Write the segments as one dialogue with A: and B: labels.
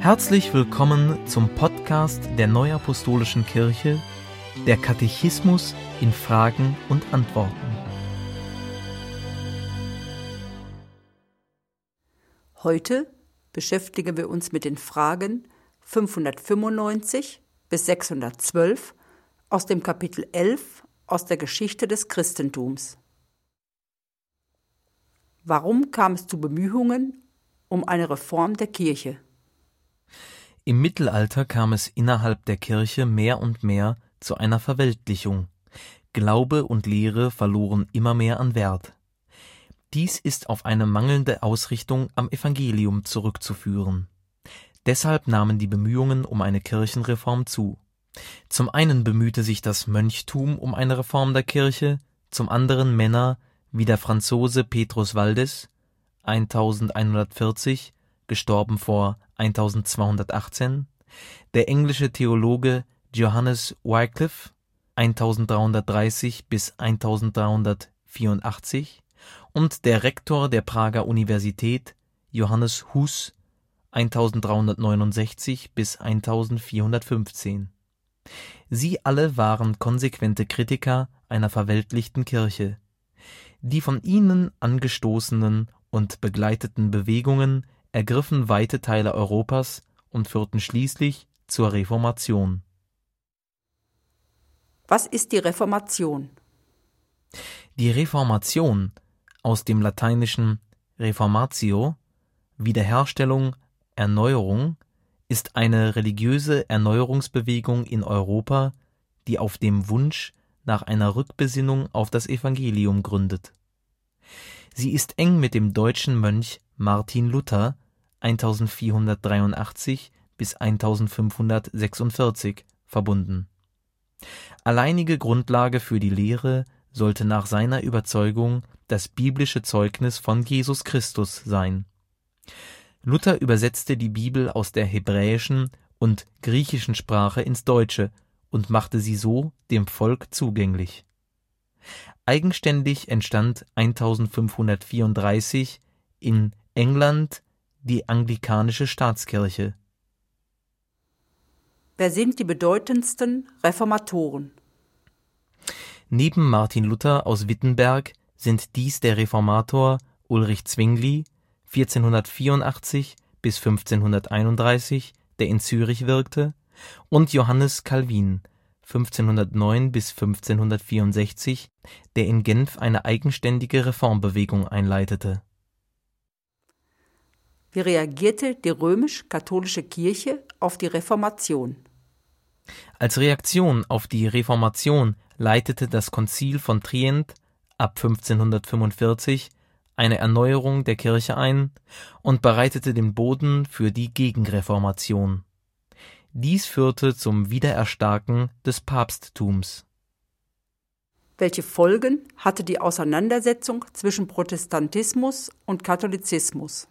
A: Herzlich willkommen zum Podcast der Neuapostolischen Kirche, der Katechismus in Fragen und Antworten.
B: Heute beschäftigen wir uns mit den Fragen 595 bis 612 aus dem Kapitel 11 aus der Geschichte des Christentums. Warum kam es zu Bemühungen um eine Reform der Kirche?
A: Im Mittelalter kam es innerhalb der Kirche mehr und mehr zu einer Verweltlichung. Glaube und Lehre verloren immer mehr an Wert. Dies ist auf eine mangelnde Ausrichtung am Evangelium zurückzuführen. Deshalb nahmen die Bemühungen um eine Kirchenreform zu. Zum einen bemühte sich das Mönchtum um eine Reform der Kirche, zum anderen Männer wie der Franzose Petrus Waldes 1140 gestorben vor 1218, der englische Theologe Johannes Wycliffe 1330 bis 1384 und der Rektor der Prager Universität Johannes Hus 1369 bis 1415. Sie alle waren konsequente Kritiker einer verweltlichten Kirche. Die von ihnen angestoßenen und begleiteten Bewegungen ergriffen weite Teile Europas und führten schließlich zur Reformation.
B: Was ist die Reformation?
A: Die Reformation aus dem lateinischen Reformatio Wiederherstellung, Erneuerung ist eine religiöse Erneuerungsbewegung in Europa, die auf dem Wunsch nach einer Rückbesinnung auf das Evangelium gründet. Sie ist eng mit dem deutschen Mönch Martin Luther 1483 bis 1546 verbunden. Alleinige Grundlage für die Lehre sollte nach seiner Überzeugung das biblische Zeugnis von Jesus Christus sein. Luther übersetzte die Bibel aus der hebräischen und griechischen Sprache ins Deutsche und machte sie so dem Volk zugänglich. Eigenständig entstand 1534 in England die anglikanische Staatskirche.
B: Wer sind die bedeutendsten Reformatoren?
A: Neben Martin Luther aus Wittenberg sind dies der Reformator Ulrich Zwingli 1484 bis 1531, der in Zürich wirkte, und Johannes Calvin 1509 bis 1564, der in Genf eine eigenständige Reformbewegung einleitete
B: wie reagierte die römisch-katholische Kirche auf die Reformation?
A: Als Reaktion auf die Reformation leitete das Konzil von Trient ab 1545 eine Erneuerung der Kirche ein und bereitete den Boden für die Gegenreformation. Dies führte zum Wiedererstarken des Papsttums.
B: Welche Folgen hatte die Auseinandersetzung zwischen Protestantismus und Katholizismus?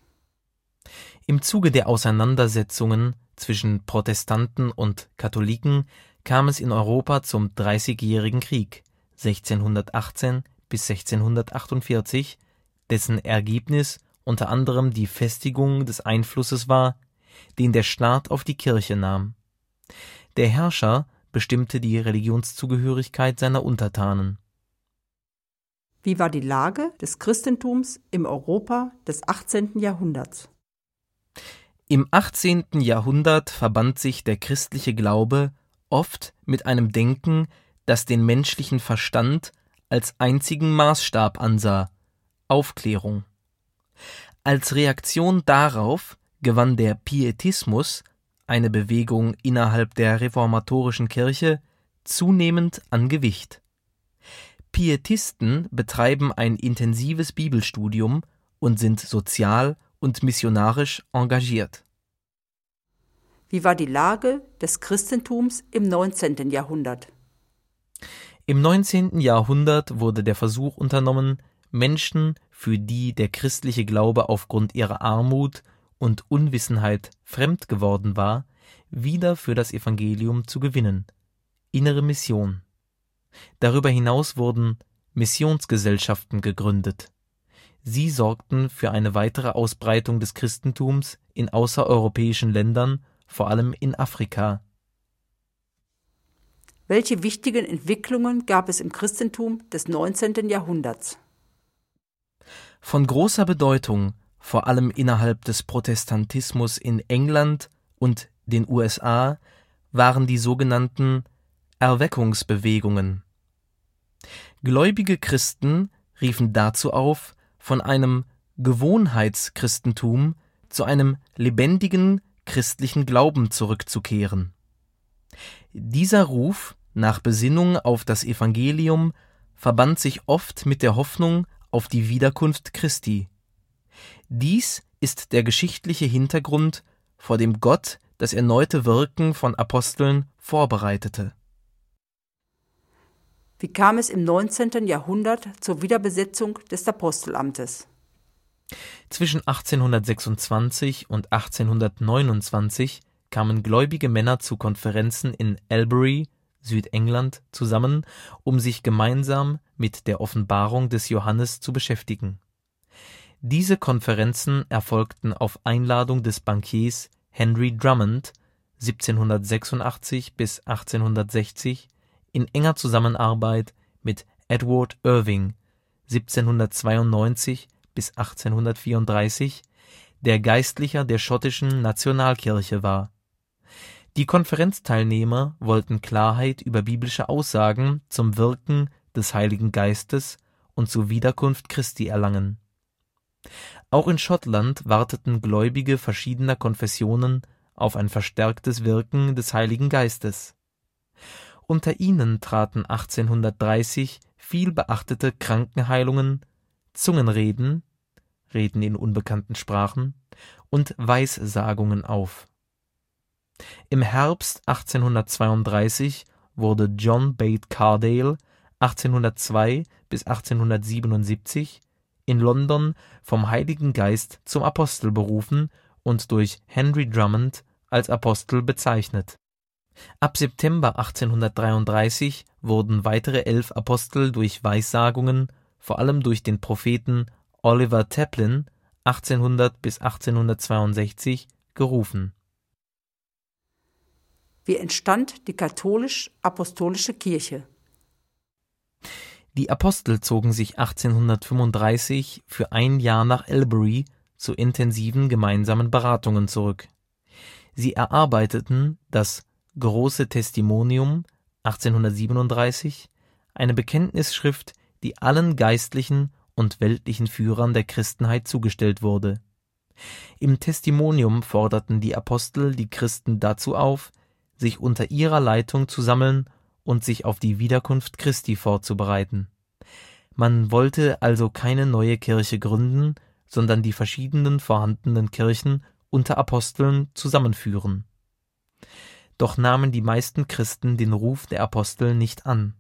A: Im Zuge der Auseinandersetzungen zwischen Protestanten und Katholiken kam es in Europa zum Dreißigjährigen Krieg 1618 bis 1648, dessen Ergebnis unter anderem die Festigung des Einflusses war, den der Staat auf die Kirche nahm. Der Herrscher bestimmte die Religionszugehörigkeit seiner Untertanen.
B: Wie war die Lage des Christentums im Europa des 18. Jahrhunderts?
A: Im 18. Jahrhundert verband sich der christliche Glaube oft mit einem Denken, das den menschlichen Verstand als einzigen Maßstab ansah Aufklärung. Als Reaktion darauf gewann der Pietismus, eine Bewegung innerhalb der reformatorischen Kirche, zunehmend an Gewicht. Pietisten betreiben ein intensives Bibelstudium und sind sozial und missionarisch engagiert.
B: Wie war die Lage des Christentums im 19. Jahrhundert?
A: Im 19. Jahrhundert wurde der Versuch unternommen, Menschen, für die der christliche Glaube aufgrund ihrer Armut und Unwissenheit fremd geworden war, wieder für das Evangelium zu gewinnen. Innere Mission. Darüber hinaus wurden Missionsgesellschaften gegründet. Sie sorgten für eine weitere Ausbreitung des Christentums in außereuropäischen Ländern, vor allem in Afrika.
B: Welche wichtigen Entwicklungen gab es im Christentum des 19. Jahrhunderts?
A: Von großer Bedeutung, vor allem innerhalb des Protestantismus in England und den USA, waren die sogenannten Erweckungsbewegungen. Gläubige Christen riefen dazu auf, von einem Gewohnheitschristentum zu einem lebendigen christlichen Glauben zurückzukehren. Dieser Ruf nach Besinnung auf das Evangelium verband sich oft mit der Hoffnung auf die Wiederkunft Christi. Dies ist der geschichtliche Hintergrund, vor dem Gott das erneute Wirken von Aposteln vorbereitete.
B: Wie kam es im 19. Jahrhundert zur Wiederbesetzung des Apostelamtes?
A: Zwischen 1826 und 1829 kamen gläubige Männer zu Konferenzen in Albury, Südengland, zusammen, um sich gemeinsam mit der Offenbarung des Johannes zu beschäftigen. Diese Konferenzen erfolgten auf Einladung des Bankiers Henry Drummond 1786 bis 1860 in enger Zusammenarbeit mit Edward Irving 1792 bis 1834, der Geistlicher der schottischen Nationalkirche war. Die Konferenzteilnehmer wollten Klarheit über biblische Aussagen zum Wirken des Heiligen Geistes und zur Wiederkunft Christi erlangen. Auch in Schottland warteten Gläubige verschiedener Konfessionen auf ein verstärktes Wirken des Heiligen Geistes. Unter ihnen traten 1830 viel beachtete Krankenheilungen, Zungenreden (Reden in unbekannten Sprachen) und Weissagungen auf. Im Herbst 1832 wurde John Bate Cardale (1802 bis 1877) in London vom Heiligen Geist zum Apostel berufen und durch Henry Drummond als Apostel bezeichnet Ab September 1833 wurden weitere elf Apostel durch Weissagungen, vor allem durch den Propheten Oliver Taplin (1800 bis 1862) gerufen.
B: Wie entstand die katholisch-apostolische Kirche?
A: Die Apostel zogen sich 1835 für ein Jahr nach Albury zu intensiven gemeinsamen Beratungen zurück. Sie erarbeiteten das Große Testimonium (1837), eine Bekenntnisschrift, die allen geistlichen und weltlichen Führern der Christenheit zugestellt wurde. Im Testimonium forderten die Apostel die Christen dazu auf, sich unter ihrer Leitung zu sammeln und sich auf die Wiederkunft Christi vorzubereiten. Man wollte also keine neue Kirche gründen, sondern die verschiedenen vorhandenen Kirchen unter Aposteln zusammenführen doch nahmen die meisten Christen den Ruf der Apostel nicht an.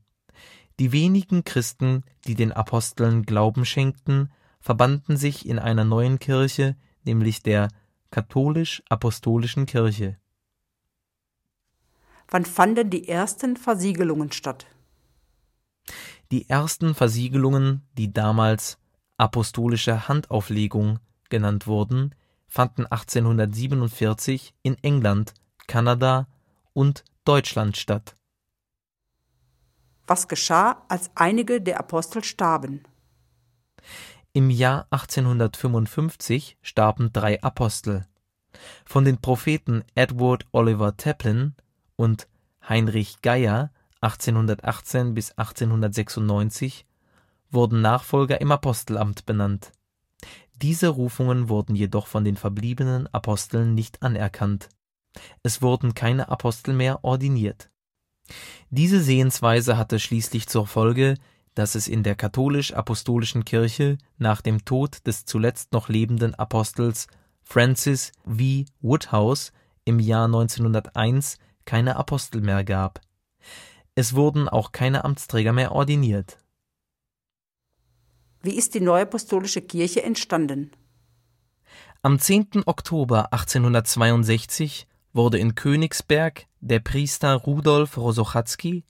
A: Die wenigen Christen, die den Aposteln Glauben schenkten, verbanden sich in einer neuen Kirche, nämlich der katholisch-apostolischen Kirche.
B: Wann fanden die ersten Versiegelungen statt?
A: Die ersten Versiegelungen, die damals apostolische Handauflegung genannt wurden, fanden 1847 in England, Kanada und Deutschland statt.
B: Was geschah, als einige der Apostel starben?
A: Im Jahr 1855 starben drei Apostel. Von den Propheten Edward Oliver Taplin und Heinrich Geier 1818 bis 1896 wurden Nachfolger im Apostelamt benannt. Diese Rufungen wurden jedoch von den verbliebenen Aposteln nicht anerkannt es wurden keine Apostel mehr ordiniert. Diese Sehensweise hatte schließlich zur Folge, dass es in der katholisch-apostolischen Kirche nach dem Tod des zuletzt noch lebenden Apostels Francis V. Woodhouse im Jahr 1901 keine Apostel mehr gab. Es wurden auch keine Amtsträger mehr ordiniert.
B: Wie ist die Neuapostolische Kirche entstanden?
A: Am 10. Oktober 1862 wurde in Königsberg der Priester Rudolf Rosochatzky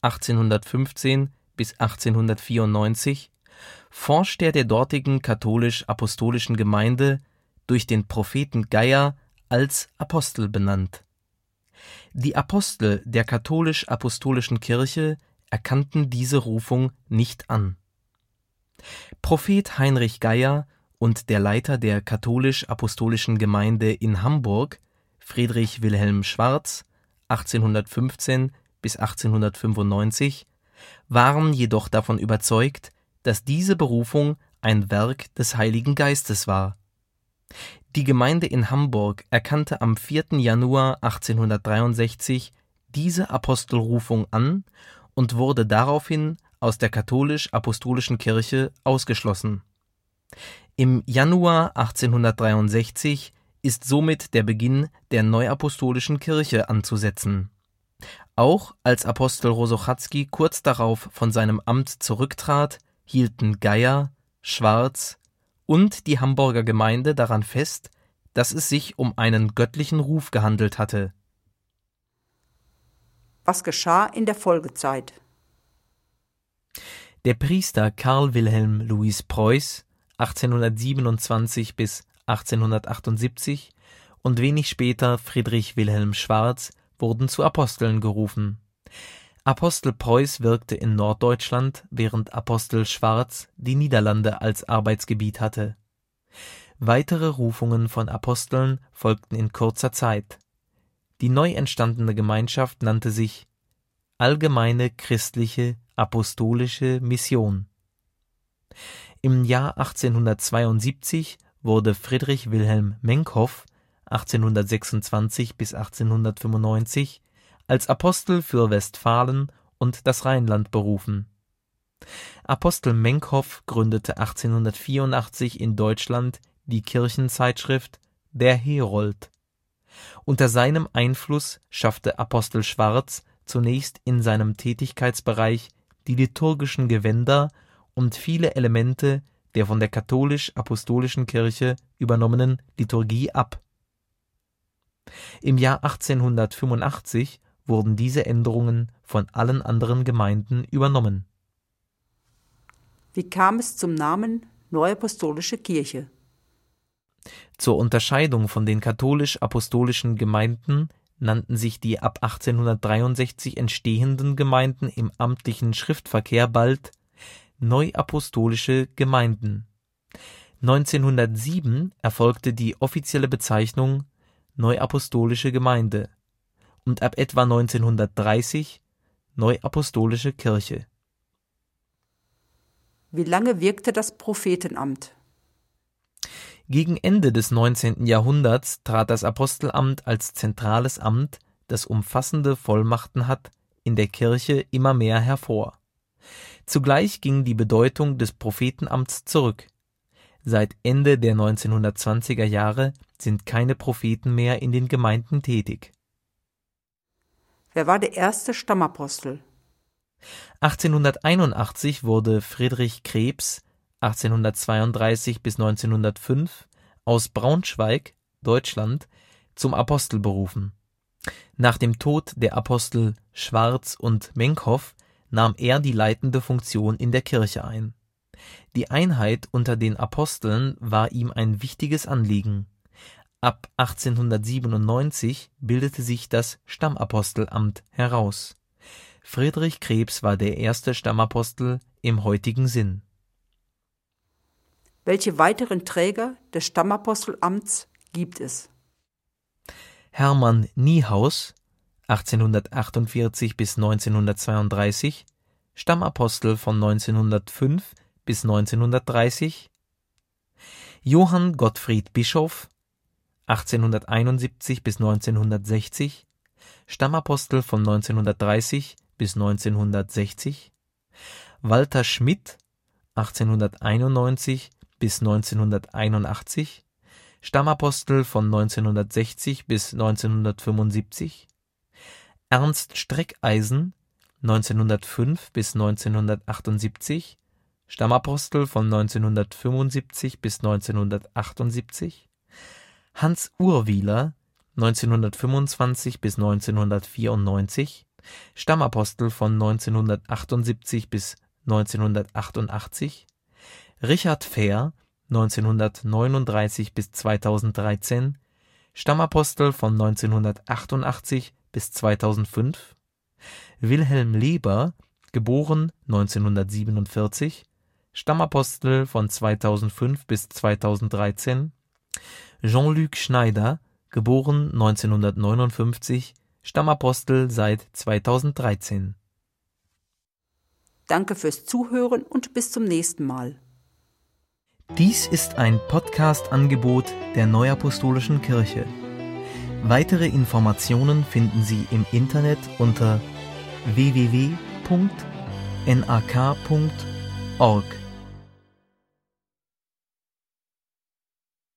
A: (1815 bis 1894) Vorsteher der dortigen katholisch-apostolischen Gemeinde, durch den Propheten Geier als Apostel benannt. Die Apostel der katholisch-apostolischen Kirche erkannten diese Rufung nicht an. Prophet Heinrich Geier und der Leiter der katholisch-apostolischen Gemeinde in Hamburg, Friedrich Wilhelm Schwarz (1815 bis 1895), waren jedoch davon überzeugt, dass diese Berufung ein Werk des Heiligen Geistes war. Die Gemeinde in Hamburg erkannte am 4. Januar 1863 diese Apostelrufung an und wurde daraufhin aus der katholisch-apostolischen Kirche ausgeschlossen. Im Januar 1863 ist somit der Beginn der Neuapostolischen Kirche anzusetzen. Auch als Apostel Rosochatzky kurz darauf von seinem Amt zurücktrat, hielten Geier, Schwarz und die Hamburger Gemeinde daran fest, dass es sich um einen göttlichen Ruf gehandelt hatte.
B: Was geschah in der Folgezeit?
A: Der Priester Karl Wilhelm Louis Preuß (1827 bis 1878) und wenig später Friedrich Wilhelm Schwarz wurden zu Aposteln gerufen. Apostel Preuß wirkte in Norddeutschland, während Apostel Schwarz die Niederlande als Arbeitsgebiet hatte. Weitere Rufungen von Aposteln folgten in kurzer Zeit. Die neu entstandene Gemeinschaft nannte sich Allgemeine Christliche Apostolische Mission. Im Jahr 1872 wurde Friedrich Wilhelm Menkhoff (1826 bis 1895) als Apostel für Westfalen und das Rheinland berufen. Apostel Menkhoff gründete 1884 in Deutschland die Kirchenzeitschrift Der Herold. Unter seinem Einfluss schaffte Apostel Schwarz zunächst in seinem Tätigkeitsbereich die liturgischen Gewänder und viele Elemente der von der katholisch-apostolischen Kirche übernommenen Liturgie ab. Im Jahr 1885 wurden diese Änderungen von allen anderen Gemeinden übernommen.
B: Wie kam es zum Namen Neuapostolische Kirche?
A: Zur Unterscheidung von den katholisch-apostolischen Gemeinden nannten sich die ab 1863 entstehenden Gemeinden im amtlichen Schriftverkehr bald Neuapostolische Gemeinden. 1907 erfolgte die offizielle Bezeichnung Neuapostolische Gemeinde und ab etwa 1930 Neuapostolische Kirche.
B: Wie lange wirkte das Prophetenamt?
A: Gegen Ende des 19. Jahrhunderts trat das Apostelamt als zentrales Amt, das umfassende Vollmachten hat, in der Kirche immer mehr hervor. Zugleich ging die Bedeutung des Prophetenamts zurück. Seit Ende der 1920er Jahre sind keine Propheten mehr in den Gemeinden tätig.
B: Wer war der erste Stammapostel?
A: 1881 wurde Friedrich Krebs 1832 bis 1905 aus Braunschweig, Deutschland, zum Apostel berufen. Nach dem Tod der Apostel Schwarz und Menkhoff nahm er die leitende Funktion in der Kirche ein. Die Einheit unter den Aposteln war ihm ein wichtiges Anliegen. Ab 1897 bildete sich das Stammapostelamt heraus. Friedrich Krebs war der erste Stammapostel im heutigen Sinn.
B: Welche weiteren Träger des Stammapostelamts gibt es?
A: Hermann Niehaus (1848 bis 1932), Stammapostel von 1905 bis 1930 Johann Gottfried Bischof (1871 bis 1960), Stammapostel von 1930 bis 1960 Walter Schmidt (1891 bis 1981, Stammapostel von 1960 bis 1975, Ernst Streckeisen 1905 bis 1978, Stammapostel von 1975 bis 1978, Hans Urwieler 1925 bis 1994, Stammapostel von 1978 bis 1988 Richard Fehr 1939 bis 2013, Stammapostel von 1988 bis 2005 Wilhelm Leber geboren 1947, Stammapostel von 2005 bis 2013 Jean-Luc Schneider geboren 1959, Stammapostel seit 2013
B: Danke fürs Zuhören und bis zum nächsten Mal.
A: Dies ist ein Podcast-Angebot der Neuapostolischen Kirche. Weitere Informationen finden Sie im Internet unter www.nak.org.